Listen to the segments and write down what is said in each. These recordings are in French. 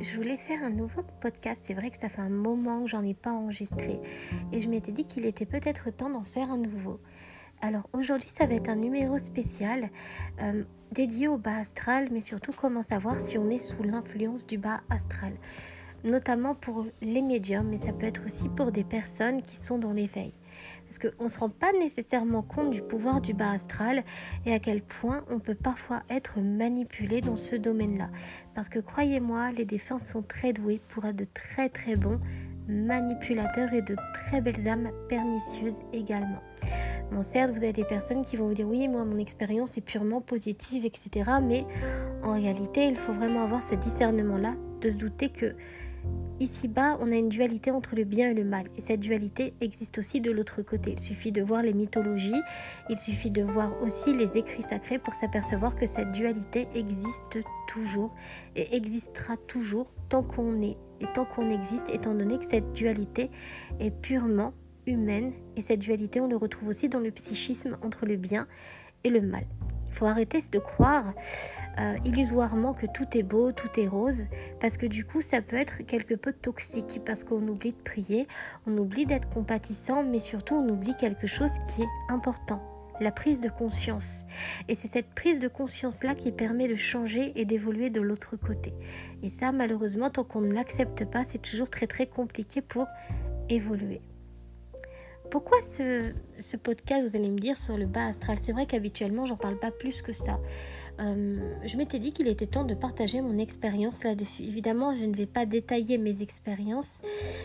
je voulais faire un nouveau podcast. C'est vrai que ça fait un moment que j'en ai pas enregistré et je m'étais dit qu'il était peut-être temps d'en faire un nouveau. Alors aujourd'hui, ça va être un numéro spécial euh, dédié au bas astral, mais surtout comment savoir si on est sous l'influence du bas astral. Notamment pour les médiums, mais ça peut être aussi pour des personnes qui sont dans l'éveil. Parce qu'on ne se rend pas nécessairement compte du pouvoir du bas astral et à quel point on peut parfois être manipulé dans ce domaine-là? Parce que croyez-moi, les défunts sont très doués pour être de très très bons manipulateurs et de très belles âmes pernicieuses également. Bon, certes, vous avez des personnes qui vont vous dire oui, moi, mon expérience est purement positive, etc. Mais en réalité, il faut vraiment avoir ce discernement-là de se douter que Ici-bas, on a une dualité entre le bien et le mal. Et cette dualité existe aussi de l'autre côté. Il suffit de voir les mythologies, il suffit de voir aussi les écrits sacrés pour s'apercevoir que cette dualité existe toujours et existera toujours tant qu'on est et tant qu'on existe, étant donné que cette dualité est purement humaine. Et cette dualité, on le retrouve aussi dans le psychisme entre le bien et le mal. Il faut arrêter de croire euh, illusoirement que tout est beau, tout est rose, parce que du coup ça peut être quelque peu toxique, parce qu'on oublie de prier, on oublie d'être compatissant, mais surtout on oublie quelque chose qui est important, la prise de conscience. Et c'est cette prise de conscience-là qui permet de changer et d'évoluer de l'autre côté. Et ça, malheureusement, tant qu'on ne l'accepte pas, c'est toujours très très compliqué pour évoluer. Pourquoi ce, podcast, vous allez me dire, sur le bas astral? C'est vrai qu'habituellement, j'en parle pas plus que ça. Euh, je m'étais dit qu'il était temps de partager mon expérience là-dessus. Évidemment, je ne vais pas détailler mes expériences.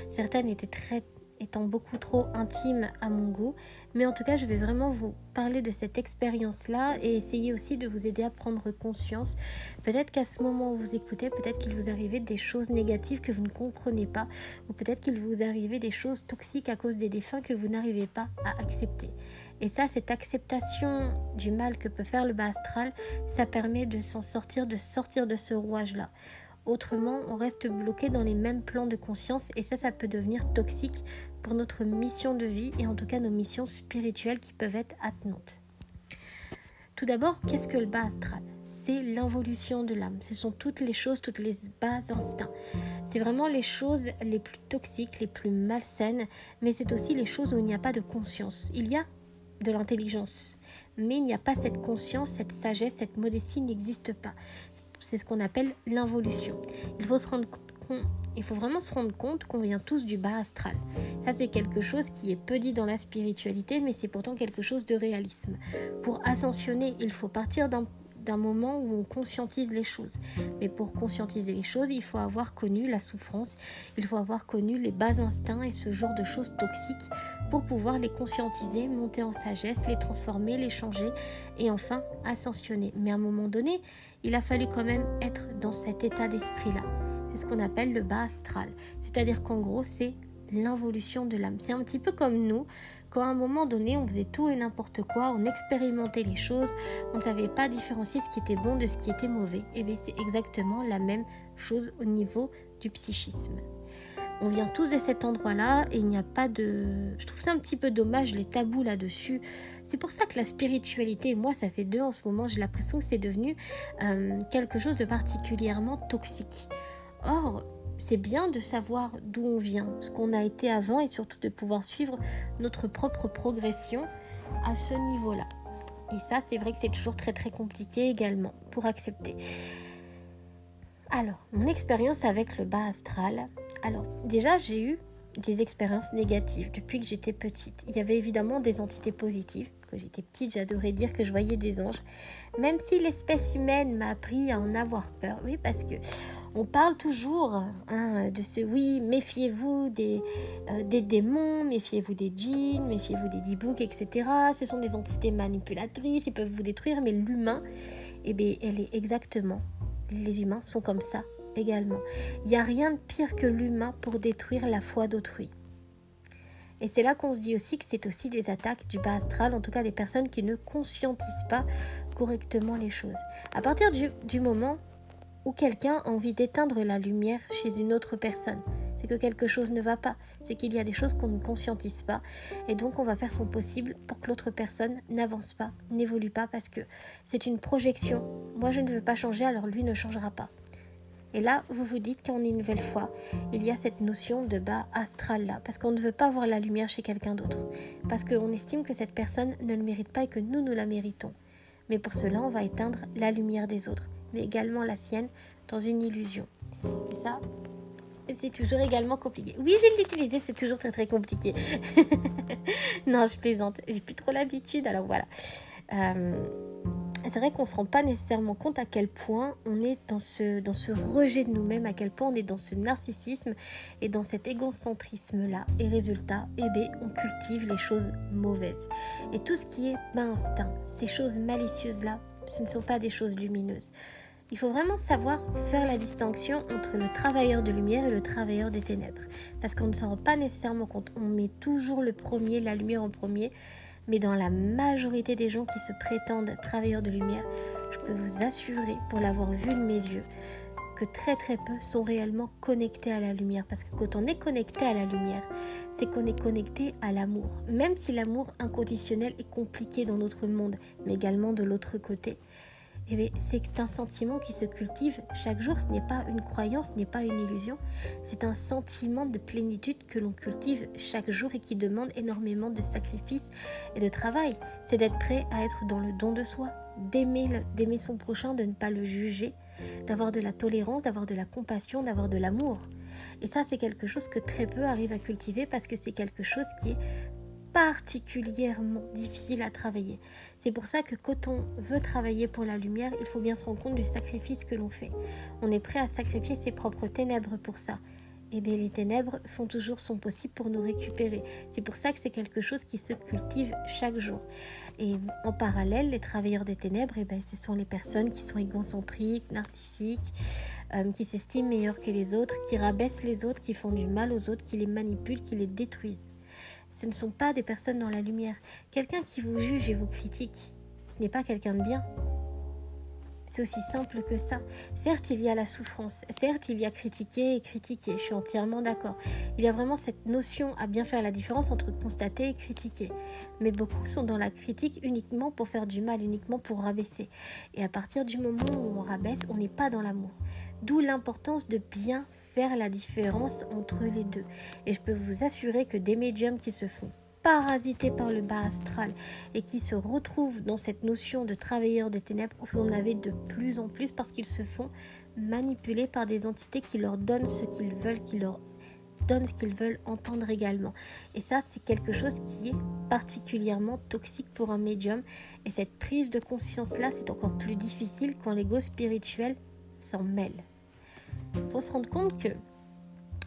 Certaines étaient très étant beaucoup trop intime à mon goût. Mais en tout cas, je vais vraiment vous parler de cette expérience-là et essayer aussi de vous aider à prendre conscience. Peut-être qu'à ce moment où vous écoutez, peut-être qu'il vous arrivait des choses négatives que vous ne comprenez pas, ou peut-être qu'il vous arrivait des choses toxiques à cause des défunts que vous n'arrivez pas à accepter. Et ça, cette acceptation du mal que peut faire le bas astral, ça permet de s'en sortir, de sortir de ce rouage-là. Autrement, on reste bloqué dans les mêmes plans de conscience et ça, ça peut devenir toxique pour notre mission de vie et en tout cas nos missions spirituelles qui peuvent être attenantes. Tout d'abord, qu'est-ce que le bas astral C'est l'involution de l'âme. Ce sont toutes les choses, toutes les bas instincts. C'est vraiment les choses les plus toxiques, les plus malsaines, mais c'est aussi les choses où il n'y a pas de conscience. Il y a de l'intelligence, mais il n'y a pas cette conscience, cette sagesse, cette modestie n'existe pas c'est ce qu'on appelle l'involution. Il faut se rendre il faut vraiment se rendre compte qu'on vient tous du bas astral. Ça, c'est quelque chose qui est peu dit dans la spiritualité, mais c'est pourtant quelque chose de réalisme. Pour ascensionner, il faut partir d'un d'un moment où on conscientise les choses. Mais pour conscientiser les choses, il faut avoir connu la souffrance, il faut avoir connu les bas instincts et ce genre de choses toxiques pour pouvoir les conscientiser, monter en sagesse, les transformer, les changer et enfin ascensionner. Mais à un moment donné, il a fallu quand même être dans cet état d'esprit-là. C'est ce qu'on appelle le bas astral. C'est-à-dire qu'en gros, c'est l'involution de l'âme. C'est un petit peu comme nous, quand à un moment donné, on faisait tout et n'importe quoi, on expérimentait les choses, on ne savait pas différencier ce qui était bon de ce qui était mauvais. Et eh bien c'est exactement la même chose au niveau du psychisme. On vient tous de cet endroit-là et il n'y a pas de... Je trouve ça un petit peu dommage, les tabous là-dessus. C'est pour ça que la spiritualité, moi ça fait deux en ce moment, j'ai l'impression que c'est devenu euh, quelque chose de particulièrement toxique. Or, c'est bien de savoir d'où on vient, ce qu'on a été avant et surtout de pouvoir suivre notre propre progression à ce niveau-là. Et ça, c'est vrai que c'est toujours très très compliqué également pour accepter. Alors, mon expérience avec le bas astral. Alors, déjà, j'ai eu des expériences négatives depuis que j'étais petite. Il y avait évidemment des entités positives. J'étais petite, j'adorais dire que je voyais des anges. Même si l'espèce humaine m'a appris à en avoir peur. Oui, parce que on parle toujours hein, de ce oui, méfiez-vous des, euh, des démons, méfiez-vous des djinns, méfiez-vous des dibouks, etc. Ce sont des entités manipulatrices, ils peuvent vous détruire, mais l'humain, eh bien, elle est exactement. Les humains sont comme ça également. Il n'y a rien de pire que l'humain pour détruire la foi d'autrui. Et c'est là qu'on se dit aussi que c'est aussi des attaques du bas astral, en tout cas des personnes qui ne conscientisent pas correctement les choses. À partir du, moment où quelqu'un a envie d'éteindre la lumière chez une autre personne. C'est que quelque chose ne va pas, c'est qu'il y a des choses qu'on ne conscientise pas, et donc on va faire son possible pour que l'autre personne n'avance pas, n'évolue pas, parce que c'est une projection. Moi je ne veux pas changer, alors lui ne changera pas. Et là, vous vous dites qu'en une nouvelle fois, il y a cette notion de bas astral là, parce qu'on ne veut pas voir la lumière chez quelqu'un d'autre, parce qu'on estime que cette personne ne le mérite pas et que nous, nous la méritons. Mais pour cela, on va éteindre la lumière des autres, mais également la sienne, dans une illusion. Et ça, c'est toujours également compliqué. Oui, je vais l'utiliser, c'est toujours très très compliqué. non, je plaisante. J'ai plus trop l'habitude, alors voilà. Euh, c'est vrai qu'on ne se rend pas nécessairement compte à quel point on est dans ce, dans ce rejet de nous-mêmes, à quel point on est dans ce narcissisme et dans cet égocentrisme-là. Et résultat, eh bien, on cultive les choses mauvaises. Et tout ce qui est instinct, ces choses malicieuses-là, ce ne sont pas des choses lumineuses. Il faut vraiment savoir faire la distinction entre le travailleur de lumière et le travailleur des ténèbres. Parce qu'on ne s'en rend pas nécessairement compte. On met toujours le premier, la lumière en premier. Mais dans la majorité des gens qui se prétendent travailleurs de lumière, je peux vous assurer, pour l'avoir vu de mes yeux, que très très peu sont réellement connectés à la lumière. Parce que quand on est connecté à la lumière, c'est qu'on est connecté à l'amour. Même si l'amour inconditionnel est compliqué dans notre monde, mais également de l'autre côté. Eh c'est un sentiment qui se cultive chaque jour. Ce n'est pas une croyance, ce n'est pas une illusion. C'est un sentiment de plénitude que l'on cultive chaque jour et qui demande énormément de sacrifices et de travail. C'est d'être prêt à être dans le don de soi, d'aimer, son prochain, de ne pas le juger, d'avoir de la tolérance, d'avoir de la compassion, d'avoir de l'amour. Et ça, c'est quelque chose que très peu arrivent à cultiver parce que c'est quelque chose qui est particulièrement difficile à travailler. C'est pour ça que quand on veut travailler pour la lumière, il faut bien se rendre compte du sacrifice que l'on fait. On est prêt à sacrifier ses propres ténèbres pour ça. Et eh bien les ténèbres font toujours son possible pour nous récupérer. C'est pour ça que c'est quelque chose qui se cultive chaque jour. Et en parallèle, les travailleurs des ténèbres, et eh bien, ce sont les personnes qui sont égocentriques, narcissiques, euh, qui s'estiment meilleures que les autres, qui rabaissent les autres, qui font du mal aux autres, qui les manipulent, qui les détruisent. Ce ne sont pas des personnes dans la lumière. Quelqu'un qui vous juge et vous critique, ce n'est pas quelqu'un de bien. C'est aussi simple que ça. Certes, il y a la souffrance. Certes, il y a critiquer et critiquer. Je suis entièrement d'accord. Il y a vraiment cette notion à bien faire la différence entre constater et critiquer. Mais beaucoup sont dans la critique uniquement pour faire du mal, uniquement pour rabaisser. Et à partir du moment où on rabaisse, on n'est pas dans l'amour. D'où l'importance de bien la différence entre les deux. Et je peux vous assurer que des médiums qui se font parasiter par le bas astral et qui se retrouvent dans cette notion de travailleurs des ténèbres, vous en avez de plus en plus parce qu'ils se font manipuler par des entités qui leur donnent ce qu'ils veulent, qui leur donnent ce qu'ils veulent entendre également. Et ça, c'est quelque chose qui est particulièrement toxique pour un médium. Et cette prise de conscience-là, c'est encore plus difficile quand l'ego spirituel s'en mêle. Il faut se rendre compte que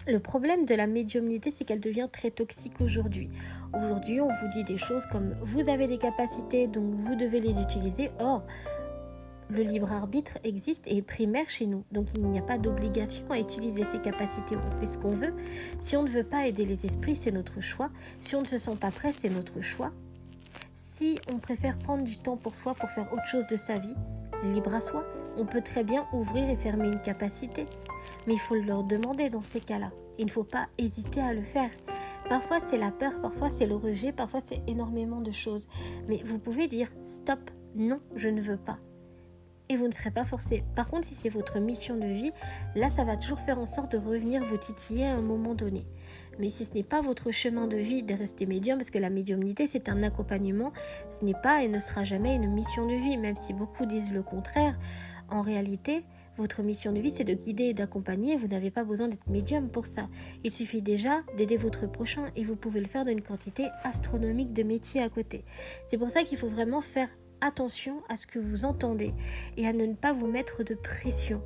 le problème de la médiumnité, c'est qu'elle devient très toxique aujourd'hui. Aujourd'hui, on vous dit des choses comme vous avez des capacités, donc vous devez les utiliser. Or, le libre arbitre existe et est primaire chez nous. Donc il n'y a pas d'obligation à utiliser ces capacités. On fait ce qu'on veut. Si on ne veut pas aider les esprits, c'est notre choix. Si on ne se sent pas prêt, c'est notre choix. Si on préfère prendre du temps pour soi pour faire autre chose de sa vie, libre à soi, on peut très bien ouvrir et fermer une capacité. Mais il faut leur demander dans ces cas-là. Il ne faut pas hésiter à le faire. Parfois c'est la peur, parfois c'est le rejet, parfois c'est énormément de choses. Mais vous pouvez dire stop, non, je ne veux pas. Et vous ne serez pas forcé. Par contre, si c'est votre mission de vie, là, ça va toujours faire en sorte de revenir vous titiller à un moment donné. Mais si ce n'est pas votre chemin de vie de rester médium, parce que la médiumnité c'est un accompagnement, ce n'est pas et ne sera jamais une mission de vie, même si beaucoup disent le contraire. En réalité, votre mission de vie, c'est de guider et d'accompagner. Vous n'avez pas besoin d'être médium pour ça. Il suffit déjà d'aider votre prochain et vous pouvez le faire d'une quantité astronomique de métiers à côté. C'est pour ça qu'il faut vraiment faire attention à ce que vous entendez et à ne pas vous mettre de pression.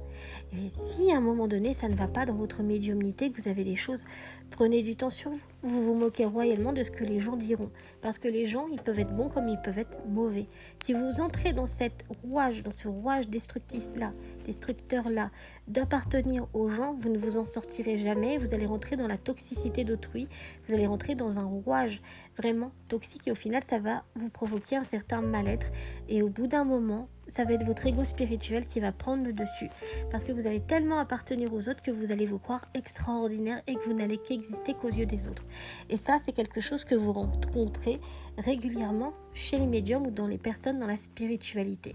Si à un moment donné ça ne va pas dans votre médiumnité, que vous avez des choses, prenez du temps sur vous. Vous vous moquez royalement de ce que les gens diront. Parce que les gens, ils peuvent être bons comme ils peuvent être mauvais. Si vous entrez dans cette rouage, dans ce rouage destructif-là, destructeur-là, d'appartenir aux gens, vous ne vous en sortirez jamais. Vous allez rentrer dans la toxicité d'autrui. Vous allez rentrer dans un rouage vraiment toxique et au final, ça va vous provoquer un certain mal-être. Et au bout d'un moment, ça va être votre ego spirituel qui va prendre le dessus. Parce que vous allez tellement appartenir aux autres que vous allez vous croire extraordinaire et que vous n'allez qu'exister qu'aux yeux des autres. Et ça, c'est quelque chose que vous rencontrez régulièrement chez les médiums ou dans les personnes dans la spiritualité.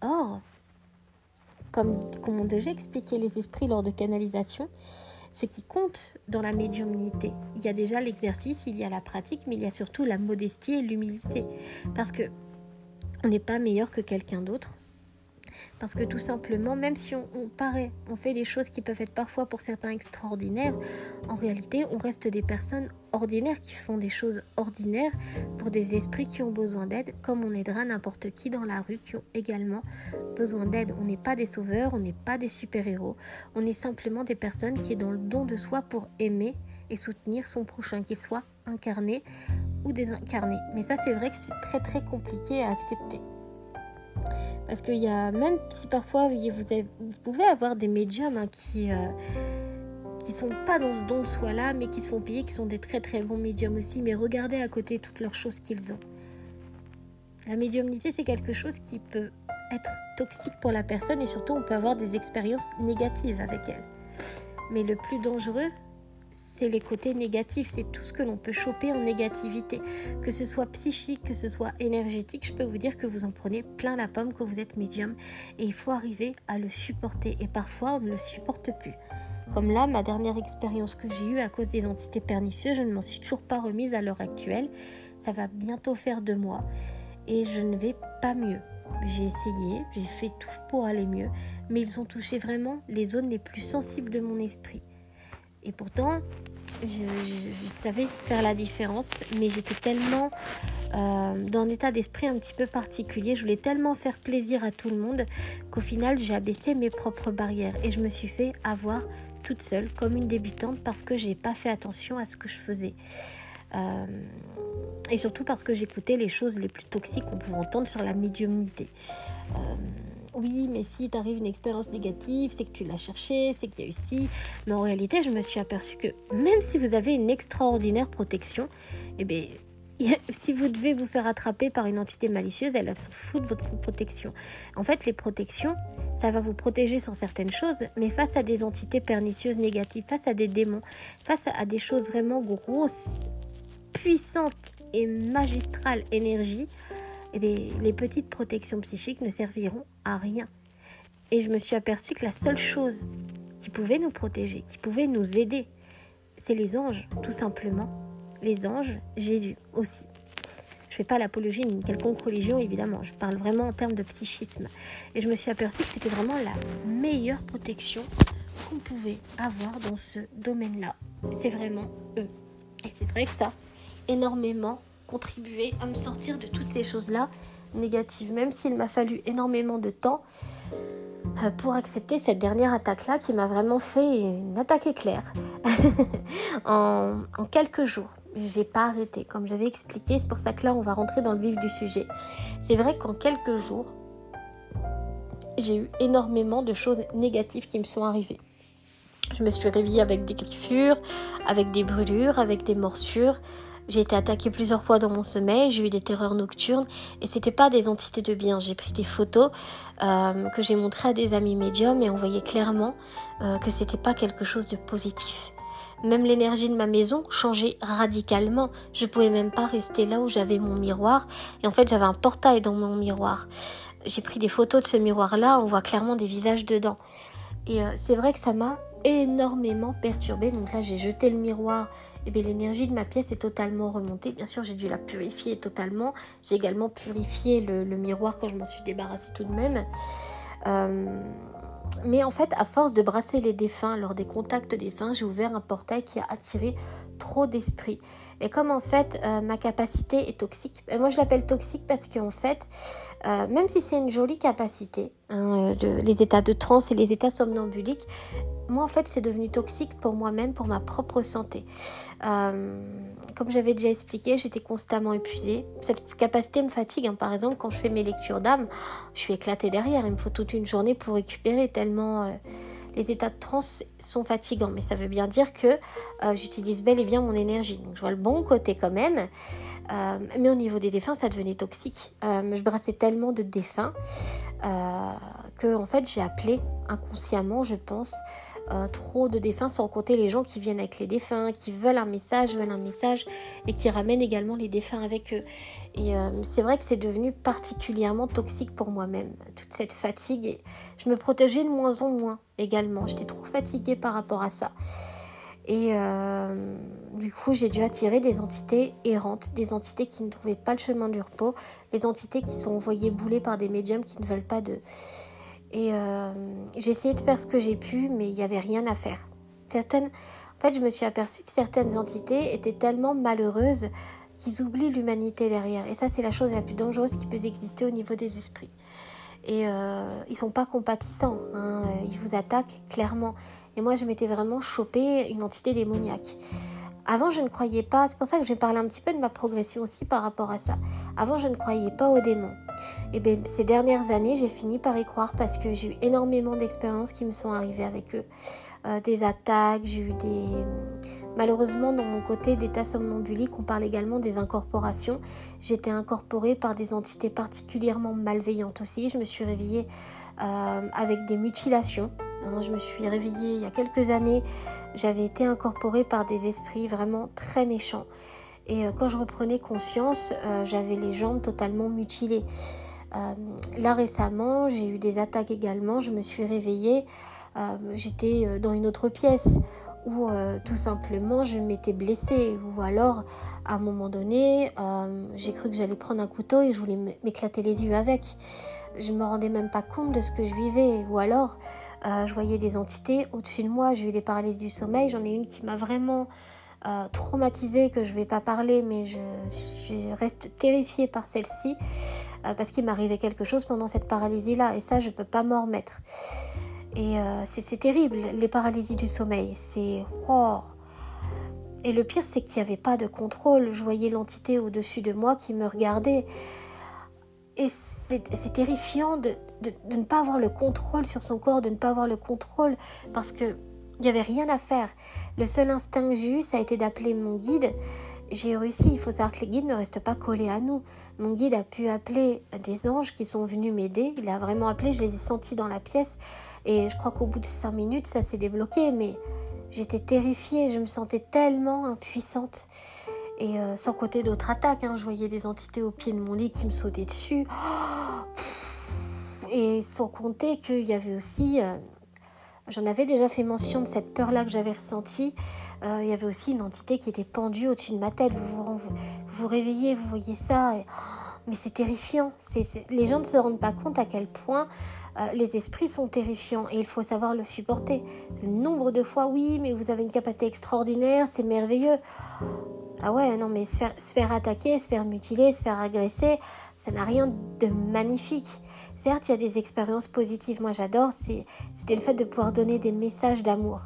Or, comme, comme on déjà expliqué les esprits lors de canalisation, ce qui compte dans la médiumnité. Il y a déjà l'exercice, il y a la pratique, mais il y a surtout la modestie et l'humilité. Parce que on n'est pas meilleur que quelqu'un d'autre. Parce que tout simplement, même si on, paraît, on fait des choses qui peuvent être parfois pour certains extraordinaires, en réalité, on reste des personnes ordinaires qui font des choses ordinaires pour des esprits qui ont besoin d'aide, comme on aidera n'importe qui dans la rue qui ont également besoin d'aide. On n'est pas des sauveurs, on n'est pas des super-héros, on est simplement des personnes qui sont dans le don de soi pour aimer et soutenir son prochain, qu'il soit incarné ou désincarné. Mais ça, c'est vrai que c'est très très compliqué à accepter. Parce qu'il y a, même si parfois vous, pouvez avoir des médiums hein, qui, euh, qui sont pas dans ce don de soi-là, mais qui se font payer, qui sont des très très bons médiums aussi, mais regardez à côté toutes leurs choses qu'ils ont. La médiumnité, c'est quelque chose qui peut être toxique pour la personne et surtout on peut avoir des expériences négatives avec elle. Mais le plus dangereux, c'est les côtés négatifs, c'est tout ce que l'on peut choper en négativité. Que ce soit psychique, que ce soit énergétique, je peux vous dire que vous en prenez plein la pomme quand vous êtes médium et il faut arriver à le supporter. Et parfois, on ne le supporte plus. Comme là, ma dernière expérience que j'ai eue à cause des entités pernicieuses, je ne m'en suis toujours pas remise à l'heure actuelle. Ça va bientôt faire deux mois et je ne vais pas mieux. J'ai essayé, j'ai fait tout pour aller mieux, mais ils ont touché vraiment les zones les plus sensibles de mon esprit. Et pourtant, je, savais faire la différence, mais j'étais tellement euh, dans un état d'esprit un petit peu particulier. Je voulais tellement faire plaisir à tout le monde qu'au final, j'ai abaissé mes propres barrières et je me suis fait avoir toute seule comme une débutante parce que j'ai pas fait attention à ce que je faisais. Euh, et surtout parce que j'écoutais les choses les plus toxiques qu'on pouvait entendre sur la médiumnité. Euh, oui, mais si t'arrive une expérience négative, c'est que tu l'as cherché, c'est qu'il y a eu si. Mais en réalité, je me suis aperçue que même si vous avez une extraordinaire protection, eh bien, si vous devez vous faire attraper par une entité malicieuse, elle, s'en fout de votre protection. En fait, les protections, ça va vous protéger sur certaines choses, mais face à des entités pernicieuses négatives, face à des démons, face à des choses vraiment grosses, puissantes et magistrales énergies, bien, les petites protections psychiques ne serviront à rien. Et je me suis aperçue que la seule chose qui pouvait nous protéger, qui pouvait nous aider, c'est les anges, tout simplement. Les anges, Jésus aussi. Je ne fais pas l'apologie d'une quelconque religion, évidemment. Je parle vraiment en termes de psychisme. Et je me suis aperçue que c'était vraiment la meilleure protection qu'on pouvait avoir dans ce domaine-là. C'est vraiment eux. Et c'est vrai que ça, énormément contribué à me sortir de toutes ces choses-là négatives, même s'il m'a fallu énormément de temps euh, pour accepter cette dernière attaque-là qui m'a vraiment fait une attaque éclair en, en, quelques jours. J'ai pas arrêté, comme j'avais expliqué, c'est pour ça que là on va rentrer dans le vif du sujet. C'est vrai qu'en quelques jours, j'ai eu énormément de choses négatives qui me sont arrivées. Je me suis réveillée avec des griffures, avec des brûlures, avec des morsures, j'ai été attaquée plusieurs fois dans mon sommeil, j'ai eu des terreurs nocturnes et c'était pas des entités de bien. J'ai pris des photos euh, que j'ai montrées à des amis médiums et on voyait clairement euh, que c'était pas quelque chose de positif. Même l'énergie de ma maison changeait radicalement. Je pouvais même pas rester là où j'avais mon miroir et en fait j'avais un portail dans mon miroir. J'ai pris des photos de ce miroir là, on voit clairement des visages dedans. Et euh, c'est vrai que ça m'a énormément perturbée. Donc là, j'ai jeté le miroir. Et bien l'énergie de ma pièce est totalement remontée. Bien sûr, j'ai dû la purifier totalement. J'ai également purifié le, miroir quand je m'en suis débarrassée tout de même. Euh, mais en fait, à force de brasser les défunts lors des contacts défunts, j'ai ouvert un portail qui a attiré trop d'esprits. Et comme en fait euh, ma capacité est toxique, ben, moi je l'appelle toxique parce qu'en fait, euh, même si c'est une jolie capacité, hein, les états de transe et les états somnambuliques, moi en fait c'est devenu toxique pour moi-même, pour ma propre santé. Euh, comme j'avais déjà expliqué, j'étais constamment épuisée. Cette capacité me fatigue. Hein. Par exemple, quand je fais mes lectures d'âme, je suis éclatée derrière. Il me faut toute une journée pour récupérer tellement euh, les états de transe sont fatigants. Mais ça veut bien dire que euh, j'utilise bel et bien mon énergie. Donc je vois le bon côté quand même. mais au niveau des défunts, ça devenait toxique. je brassais tellement de défunts que en fait j'ai appelé inconsciemment, je pense, euh, trop de défunts, sans compter les gens qui viennent avec les défunts, qui veulent un message, veulent un message et qui ramènent également les défunts avec eux. Et euh, c'est vrai que c'est devenu particulièrement toxique pour moi-même, toute cette fatigue. Je me protégeais de moins en moins également. J'étais trop fatiguée par rapport à ça. Et euh, du coup, j'ai dû attirer des entités errantes, des entités qui ne trouvaient pas le chemin du repos, des entités qui sont envoyées bouler par des médiums qui ne veulent pas de. Et euh, j'ai essayé de faire ce que j'ai pu, mais il n'y avait rien à faire. Certaines, en fait, je me suis aperçue que certaines entités étaient tellement malheureuses qu'ils oublient l'humanité derrière. Et ça, c'est la chose la plus dangereuse qui peut exister au niveau des esprits. Et euh, ils sont pas compatissants, hein. ils vous attaquent clairement. Et moi, je m'étais vraiment chopé une entité démoniaque. Avant, je ne croyais pas, c'est pour ça que je vais parler un petit peu de ma progression aussi par rapport à ça. Avant, je ne croyais pas aux démons. Et bien, ces dernières années, j'ai fini par y croire parce que j'ai eu énormément d'expériences qui me sont arrivées avec eux. Euh, des attaques, j'ai eu des... Malheureusement, dans mon côté d'état somnambulique, on parle également des incorporations. J'étais incorporée par des entités particulièrement malveillantes aussi. Je me suis réveillée euh, avec des mutilations. Je me suis réveillée il y a quelques années. J'avais été incorporée par des esprits vraiment très méchants. Et euh, quand je reprenais conscience, euh, j'avais les jambes totalement mutilées. Euh, là récemment, j'ai eu des attaques également. Je me suis réveillée. J'étais dans une autre pièce où tout simplement je m'étais blessée. Ou alors, à un moment donné, j'ai cru que j'allais prendre un couteau et je voulais m'éclater les yeux avec. Je me rendais même pas compte de ce que je vivais. Ou alors, je voyais des entités au-dessus de moi. J'ai eu des paralyses du sommeil. J'en ai une qui m'a vraiment euh, traumatisée que je vais pas parler, mais je, reste terrifiée par celle-ci euh, parce qu'il m'arrivait quelque chose pendant cette paralysie-là et ça je peux pas m'en remettre. Et euh, c'est terrible, les paralysies du sommeil, c'est oh. Et le pire c'est qu'il n'y avait pas de contrôle, je voyais l'entité au-dessus de moi qui me regardait. Et c'est terrifiant de, de, ne pas avoir le contrôle sur son corps, de ne pas avoir le contrôle parce que il n'y avait rien à faire. Le seul instinct que j'ai eu, ça a été d'appeler mon guide. J'ai réussi. Il faut savoir que les guides ne restent pas collés à nous. Mon guide a pu appeler des anges qui sont venus m'aider. Il a vraiment appelé. Je les ai sentis dans la pièce. Et je crois qu'au bout de cinq minutes, ça s'est débloqué. Mais j'étais terrifiée. Je me sentais tellement impuissante. Et euh, sans côté d'autres attaques, hein. je voyais des entités au pied de mon lit qui me sautaient dessus. Et sans compter qu'il y avait aussi euh, J'en avais déjà fait mention de cette peur-là que j'avais ressentie. Euh, il y avait aussi une entité qui était pendue au-dessus de ma tête. Vous vous, vous, réveillez, vous voyez ça. mais c'est terrifiant. Les gens ne se rendent pas compte à quel point euh, les esprits sont terrifiants et il faut savoir le supporter. Le nombre de fois, oui, mais vous avez une capacité extraordinaire, c'est merveilleux. Ah ouais, non, mais se faire, se faire attaquer, se faire mutiler, se faire agresser, ça n'a rien de magnifique. Certes, il y a des expériences positives. Moi, j'adore. C'était le fait de pouvoir donner des messages d'amour,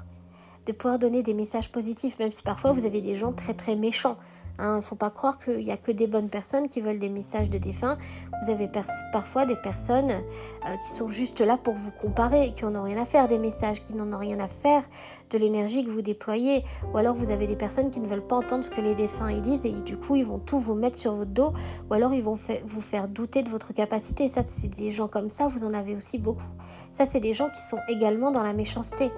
de pouvoir donner des messages positifs, même si parfois vous avez des gens très très méchants. Il hein, ne faut pas croire qu'il n'y a que des bonnes personnes qui veulent des messages de défunts. Vous avez parfois des personnes euh, qui sont juste là pour vous comparer, qui n'en ont rien à faire des messages, qui n'en ont rien à faire de l'énergie que vous déployez. Ou alors vous avez des personnes qui ne veulent pas entendre ce que les défunts disent et du coup ils vont tout vous mettre sur votre dos ou alors ils vont vous faire douter de votre capacité. Ça, c'est des gens comme ça, vous en avez aussi beaucoup. Ça, c'est des gens qui sont également dans la méchanceté.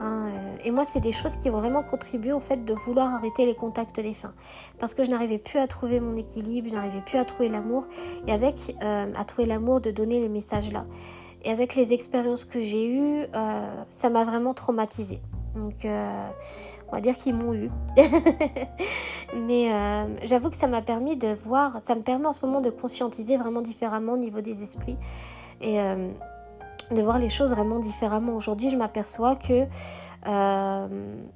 Hein, euh, et moi, c'est des choses qui ont vraiment contribué au fait de vouloir arrêter les contacts fins Parce que je n'arrivais plus à trouver mon équilibre, je n'arrivais plus à trouver l'amour. Et avec, euh, à trouver l'amour de donner les messages là. Et avec les expériences que j'ai eues, euh, ça m'a vraiment traumatisée. Donc, on va dire qu'ils m'ont eu. Mais j'avoue que ça m'a permis de voir, ça me permet en ce moment de conscientiser vraiment différemment au niveau des esprits. Et de voir les choses vraiment différemment. Aujourd'hui, je m'aperçois que euh,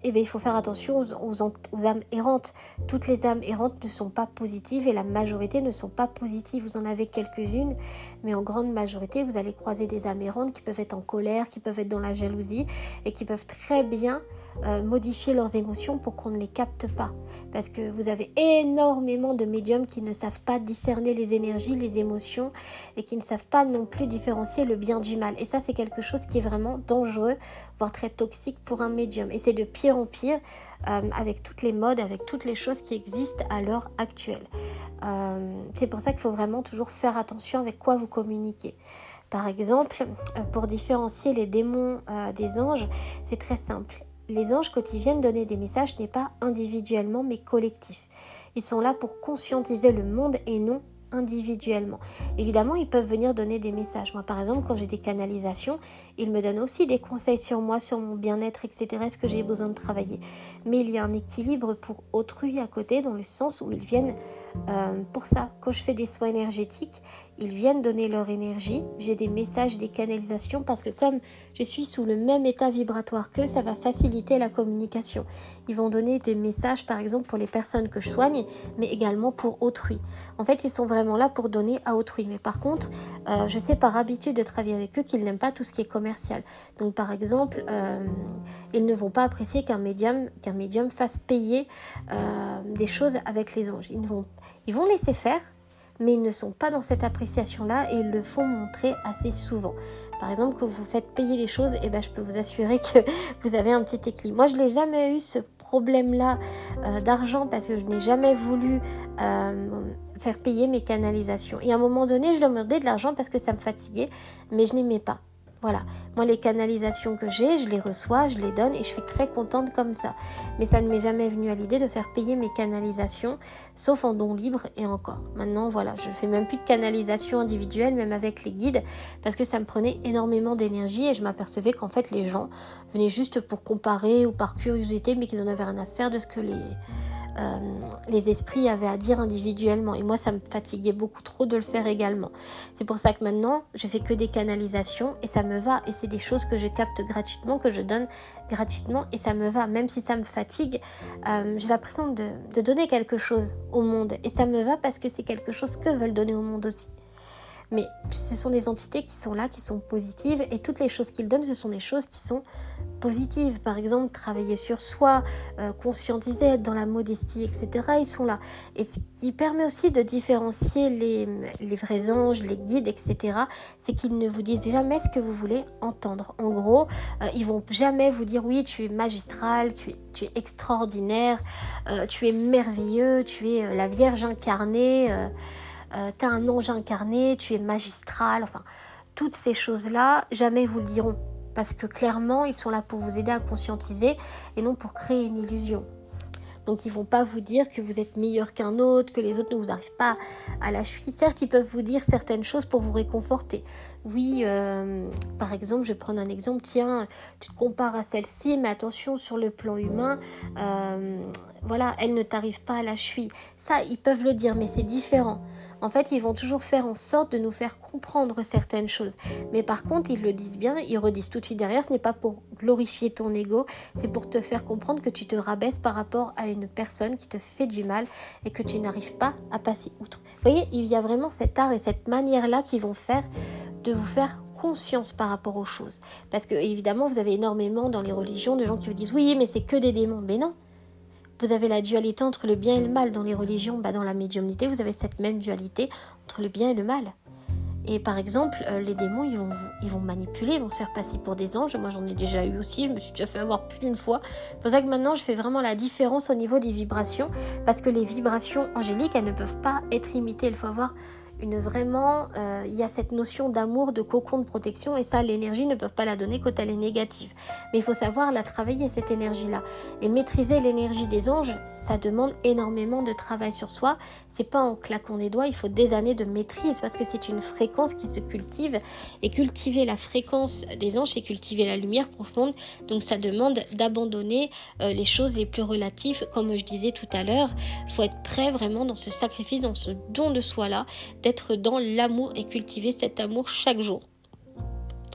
eh bien, il faut faire attention aux, aux, âmes errantes. Toutes les âmes errantes ne sont pas positives et la majorité ne sont pas positives. Vous en avez quelques-unes, mais en grande majorité, vous allez croiser des âmes errantes qui peuvent être en colère, qui peuvent être dans la jalousie et qui peuvent très bien euh, modifier leurs émotions pour qu'on ne les capte pas. Parce que vous avez énormément de médiums qui ne savent pas discerner les énergies, les émotions et qui ne savent pas non plus différencier le bien du mal. Et ça, c'est quelque chose qui est vraiment dangereux, voire très toxique pour un médium. Et c'est de pire en pire euh, avec toutes les modes, avec toutes les choses qui existent à l'heure actuelle. Euh, c'est pour ça qu'il faut vraiment toujours faire attention avec quoi vous communiquez. par exemple, pour différencier les démons des anges, c'est très simple. Les anges, quand ils viennent donner des messages, n'est pas individuellement mais collectif. Ils sont là pour conscientiser le monde et non individuellement. Évidemment, ils peuvent venir donner des messages. Moi, par exemple, quand j'ai des canalisations, ils me donnent aussi des conseils sur moi, sur mon bien-être, etc., ce que j'ai besoin de travailler. Mais il y a un équilibre pour autrui à côté, dans le sens où ils viennent euh, pour ça. Quand je fais des soins énergétiques, ils viennent donner leur énergie. J'ai des messages, des canalisations, parce que comme je suis sous le même état vibratoire qu'eux, ça va faciliter la communication. Ils vont donner des messages, par exemple, pour les personnes que je soigne, mais également pour autrui. En fait, ils sont vraiment là pour donner à autrui. Mais par contre, euh, je sais par habitude de travailler avec eux qu'ils n'aiment pas tout ce qui est commercial. Donc, par exemple, euh, ils ne vont pas apprécier qu'un médium, qu'un médium fasse payer des choses avec les anges. Ils, vont, ils vont laisser faire, mais ils ne sont pas dans cette appréciation-là et ils le font montrer assez souvent. Par exemple, quand vous faites payer les choses, et eh ben, je peux vous assurer que vous avez un petit équilibre. Moi, je n'ai jamais eu ce problème-là euh, d'argent parce que je n'ai jamais voulu euh, faire payer mes canalisations. Et à un moment donné, je demandais de l'argent parce que ça me fatiguait, mais je n'aimais pas. Voilà. Moi, les canalisations que j'ai, je les reçois, je les donne et je suis très contente comme ça. Mais ça ne m'est jamais venu à l'idée de faire payer mes canalisations, sauf en don libre et encore. Maintenant, voilà, je fais même plus de canalisation individuelle, même avec les guides, parce que ça me prenait énormément d'énergie et je m'apercevais qu'en fait, les gens venaient juste pour comparer ou par curiosité, mais qu'ils en avaient rien à faire de ce que les euh, les esprits avaient à dire individuellement. Et moi, ça me fatiguait beaucoup trop de le faire également. C'est pour ça que maintenant, je fais que des canalisations et ça me va. Et c'est des choses que je capte gratuitement, que je donne gratuitement et ça me va. Même si ça me fatigue, euh, j'ai l'impression de, de donner quelque chose au monde. Et ça me va parce que c'est quelque chose que veulent donner au monde aussi. Mais ce sont des entités qui sont là, qui sont positives, et toutes les choses qu'ils donnent, ce sont des choses qui sont positives. Par exemple, travailler sur soi, euh, conscientiser, être dans la modestie, etc. Ils sont là. Et ce qui permet aussi de différencier les, vrais anges, les guides, etc., c'est qu'ils ne vous disent jamais ce que vous voulez entendre. En gros, euh, ils vont jamais vous dire oui, tu es magistral, tu es, extraordinaire, euh, tu es merveilleux, tu es la Vierge incarnée. Euh, tu un ange incarné, tu es magistral, enfin, toutes ces choses-là, jamais vous le diront. Parce que clairement, ils sont là pour vous aider à conscientiser et non pour créer une illusion. Donc ils vont pas vous dire que vous êtes meilleur qu'un autre, que les autres ne vous arrivent pas à la cheville. Certes, ils peuvent vous dire certaines choses pour vous réconforter. Oui, euh, par exemple, je vais prendre un exemple. Tiens, tu te compares à celle-ci, mais attention sur le plan humain, euh, voilà, elle ne t'arrive pas à la cheville. Ça, ils peuvent le dire, mais c'est différent. En fait, ils vont toujours faire en sorte de nous faire comprendre certaines choses. Mais par contre, ils le disent bien, ils redisent tout de suite derrière, ce n'est pas pour glorifier ton ego, c'est pour te faire comprendre que tu te rabaisses par rapport à une personne qui te fait du mal et que tu n'arrives pas à passer outre. Vous voyez, il y a vraiment cet art et cette manière-là qui vont faire de vous faire conscience par rapport aux choses. Parce que évidemment, vous avez énormément dans les religions de gens qui vous disent oui, mais c'est que des démons. Mais non, vous avez la dualité entre le bien et le mal dans les religions, bah dans la médiumnité, vous avez cette même dualité entre le bien et le mal. Et par exemple, euh, les démons, ils vont, ils vont manipuler, ils vont se faire passer pour des anges. Moi, j'en ai déjà eu aussi, je me suis déjà fait avoir plus d'une fois. C'est pour ça que maintenant, je fais vraiment la différence au niveau des vibrations, parce que les vibrations angéliques, elles ne peuvent pas être imitées. Il faut avoir une vraiment, euh, il y a cette notion d'amour, de cocon de protection, et ça, l'énergie ne peut pas la donner quand elle est négative. Mais il faut savoir la travailler, cette énergie-là. Et maîtriser l'énergie des anges, ça demande énormément de travail sur soi. C'est pas en claquant des doigts, il faut des années de maîtrise, parce que c'est une fréquence qui se cultive. Et cultiver la fréquence des anges, c'est cultiver la lumière profonde. Donc ça demande d'abandonner euh, les choses les plus relatives, comme je disais tout à l'heure. Il faut être prêt vraiment dans ce sacrifice, dans ce don de soi-là, dans l'amour et cultiver cet amour chaque jour.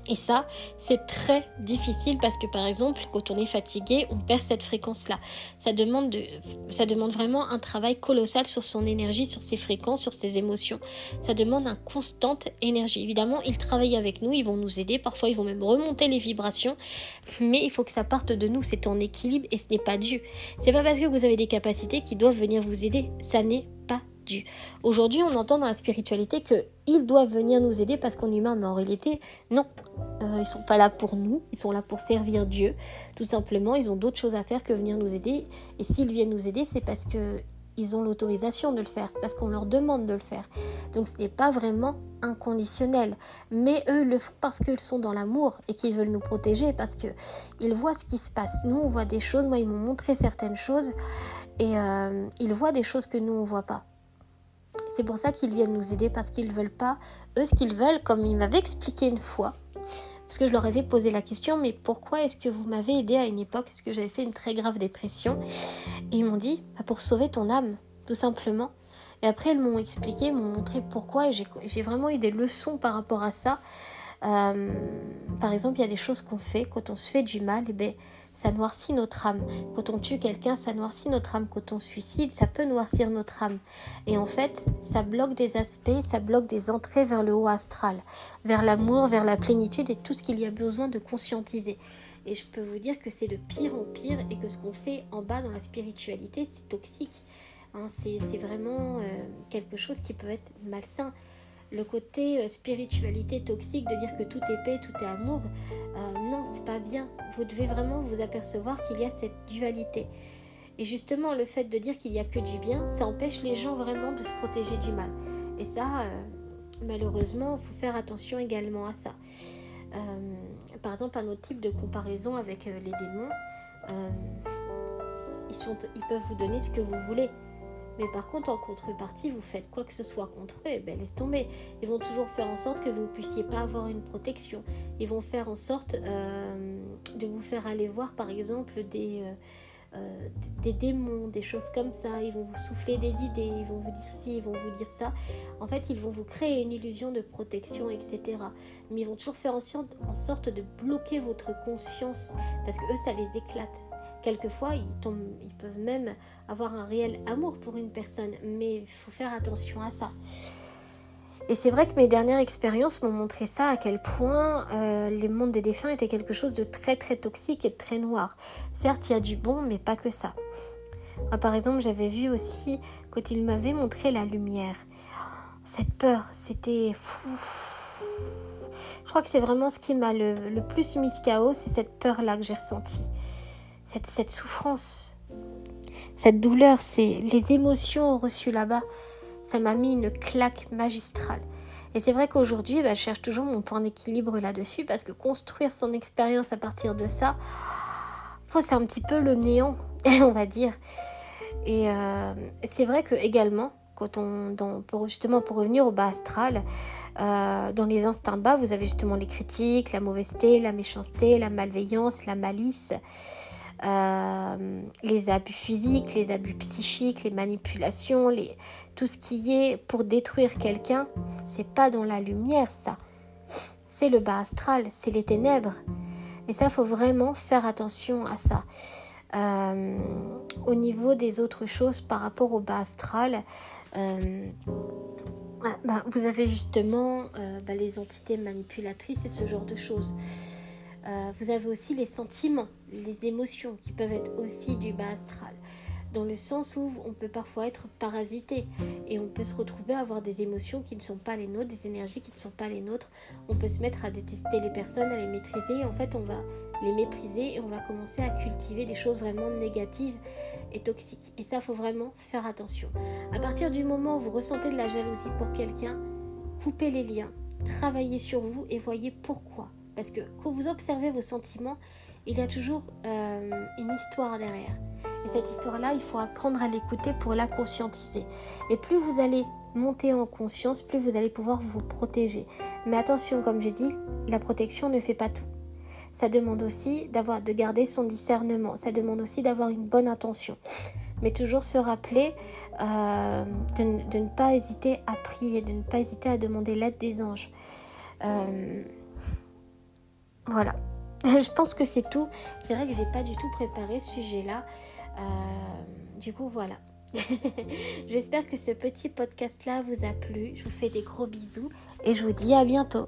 Et ça, c'est très difficile parce que par exemple, quand on est fatigué, on perd cette fréquence-là. Ça demande, de, ça demande vraiment un travail colossal sur son énergie, sur ses fréquences, sur ses émotions. Ça demande une constante énergie. Évidemment, ils travaillent avec nous, ils vont nous aider. Parfois, ils vont même remonter les vibrations. Mais il faut que ça parte de nous. C'est en équilibre et ce n'est pas dû. C'est pas parce que vous avez des capacités qui doivent venir vous aider. Ça n'est pas Aujourd'hui, on entend dans la spiritualité qu'ils doivent venir nous aider parce qu'on est humain, mais en réalité, non. Euh, ils sont pas là pour nous, ils sont là pour servir Dieu. Tout simplement, ils ont d'autres choses à faire que venir nous aider. Et s'ils viennent nous aider, c'est parce que ils ont l'autorisation de le faire, c'est parce qu'on leur demande de le faire. Donc ce n'est pas vraiment inconditionnel. Mais eux le font parce qu'ils sont dans l'amour et qu'ils veulent nous protéger, parce qu'ils voient ce qui se passe. Nous, on voit des choses, moi, ils m'ont montré certaines choses, et euh, ils voient des choses que nous, on ne voit pas. C'est pour ça qu'ils viennent nous aider, parce qu'ils veulent pas, eux, ce qu'ils veulent, comme ils m'avaient expliqué une fois, parce que je leur avais posé la question, mais pourquoi est-ce que vous m'avez aidé à une époque? Est-ce que j'avais fait une très grave dépression Et ils m'ont dit, bah, pour sauver ton âme, tout simplement. Et après, ils m'ont expliqué, m'ont montré pourquoi, et j'ai vraiment eu des leçons par rapport à ça. Euh, par exemple, il y a des choses qu'on fait quand on se fait du mal, et ben, ça noircit notre âme. Quand on tue quelqu'un, ça noircit notre âme. Quand on suicide, ça peut noircir notre âme. Et en fait, ça bloque des aspects, ça bloque des entrées vers le haut astral, vers l'amour, vers la plénitude et tout ce qu'il y a besoin de conscientiser. Et je peux vous dire que c'est de pire en pire et que ce qu'on fait en bas dans la spiritualité, c'est toxique. Hein, c'est vraiment euh, quelque chose qui peut être malsain le côté euh, spiritualité toxique de dire que tout est paix, tout est amour, euh, non, c'est pas bien. Vous devez vraiment vous apercevoir qu'il y a cette dualité. Et justement, le fait de dire qu'il n'y a que du bien, ça empêche les gens vraiment de se protéger du mal. Et ça, euh, malheureusement, il faut faire attention également à ça. par exemple, un autre type de comparaison avec les démons, ils, sont, ils peuvent vous donner ce que vous voulez. Mais par contre, en contrepartie, vous faites quoi que ce soit contre eux, eh ben laisse tomber. Ils vont toujours faire en sorte que vous ne puissiez pas avoir une protection. Ils vont faire en sorte euh, de vous faire aller voir, par exemple, des, euh, euh, des démons, des choses comme ça. Ils vont vous souffler des idées, ils vont vous dire ci, ils vont vous dire ça. En fait, ils vont vous créer une illusion de protection, etc. Mais ils vont toujours faire en sorte, en sorte de bloquer votre conscience parce que eux, ça les éclate. Quelquefois, ils, ils peuvent même avoir un réel amour pour une personne, mais il faut faire attention à ça. Et c'est vrai que mes dernières expériences m'ont montré ça, à quel point euh, les mondes des défunts étaient quelque chose de très très toxique et de très noir. Certes, il y a du bon, mais pas que ça. par exemple, j'avais vu aussi quand il m'avait montré la lumière. Cette peur, c'était... Je crois que c'est vraiment ce qui m'a le, le, plus mis KO, c'est cette peur-là que j'ai ressentie cette, souffrance, cette douleur, c'est les émotions reçues là-bas. Ça m'a mis une claque magistrale. Et c'est vrai qu'aujourd'hui, bah, je cherche toujours mon point d'équilibre là-dessus parce que construire son expérience à partir de ça, c'est un petit peu le néant, on va dire. Et euh, c'est vrai que également, quand on, pour, justement pour revenir au bas astral, euh, dans les instincts bas, vous avez justement les critiques, la mauvaiseté, la méchanceté, la malveillance, la malice. Euh, les abus physiques, les abus psychiques, les manipulations, tout ce qui est pour détruire quelqu'un, c'est pas dans la lumière ça. C'est le bas astral, c'est les ténèbres. Et ça, faut vraiment faire attention à ça. Euh, au niveau des autres choses par rapport au bas astral, euh, bah, vous avez justement bah, les entités manipulatrices et ce genre de choses. Vous avez aussi les sentiments, les émotions qui peuvent être aussi du bas astral. Dans le sens où on peut parfois être parasité et on peut se retrouver à avoir des émotions qui ne sont pas les nôtres, des énergies qui ne sont pas les nôtres. On peut se mettre à détester les personnes, à les maîtriser. En fait, on va les mépriser et on va commencer à cultiver des choses vraiment négatives et toxiques. Et ça, faut vraiment faire attention. À partir du moment où vous ressentez de la jalousie pour quelqu'un, coupez les liens, travaillez sur vous et voyez pourquoi. Parce que quand vous observez vos sentiments, il y a toujours euh, une histoire derrière. Et cette histoire-là, il faut apprendre à l'écouter pour la conscientiser. Et plus vous allez monter en conscience, plus vous allez pouvoir vous protéger. Mais attention, comme j'ai dit, la protection ne fait pas tout. Ça demande aussi d'avoir, de garder son discernement. Ça demande aussi d'avoir une bonne intention. Mais toujours se rappeler euh, de, ne pas hésiter à prier, de ne pas hésiter à demander l'aide des anges. Euh, voilà. je pense que c'est tout. C'est vrai que j'ai pas du tout préparé ce sujet-là. Euh, du coup, voilà. J'espère que ce petit podcast-là vous a plu. Je vous fais des gros bisous et je vous dis à bientôt.